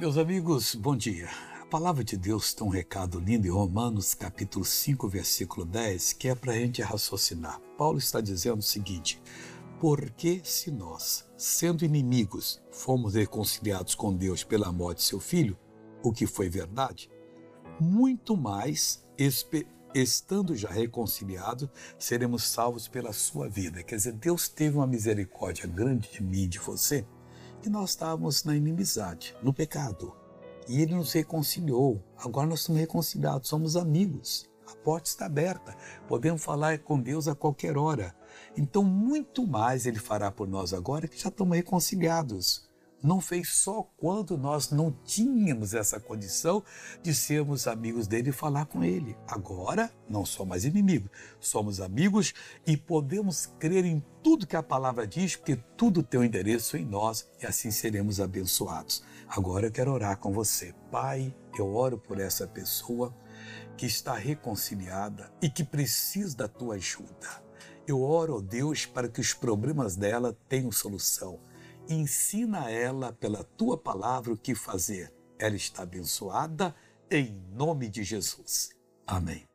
Meus amigos, bom dia. A palavra de Deus tem um recado lindo em Romanos, capítulo 5, versículo 10, que é para a gente raciocinar. Paulo está dizendo o seguinte: Porque se nós, sendo inimigos, fomos reconciliados com Deus pela morte de seu filho, o que foi verdade, muito mais, estando já reconciliados, seremos salvos pela sua vida. Quer dizer, Deus teve uma misericórdia grande de mim e de você, que nós estávamos na inimizade, no pecado. E Ele nos reconciliou. Agora nós estamos reconciliados, somos amigos. A porta está aberta, podemos falar com Deus a qualquer hora. Então, muito mais Ele fará por nós agora que já estamos reconciliados não fez só quando nós não tínhamos essa condição de sermos amigos dele e falar com ele. Agora não somos mais inimigos, somos amigos e podemos crer em tudo que a palavra diz, porque tudo tem um endereço em nós e assim seremos abençoados. Agora eu quero orar com você. Pai, eu oro por essa pessoa que está reconciliada e que precisa da tua ajuda. Eu oro, Deus, para que os problemas dela tenham solução ensina a ela pela tua palavra o que fazer. Ela está abençoada em nome de Jesus. Amém.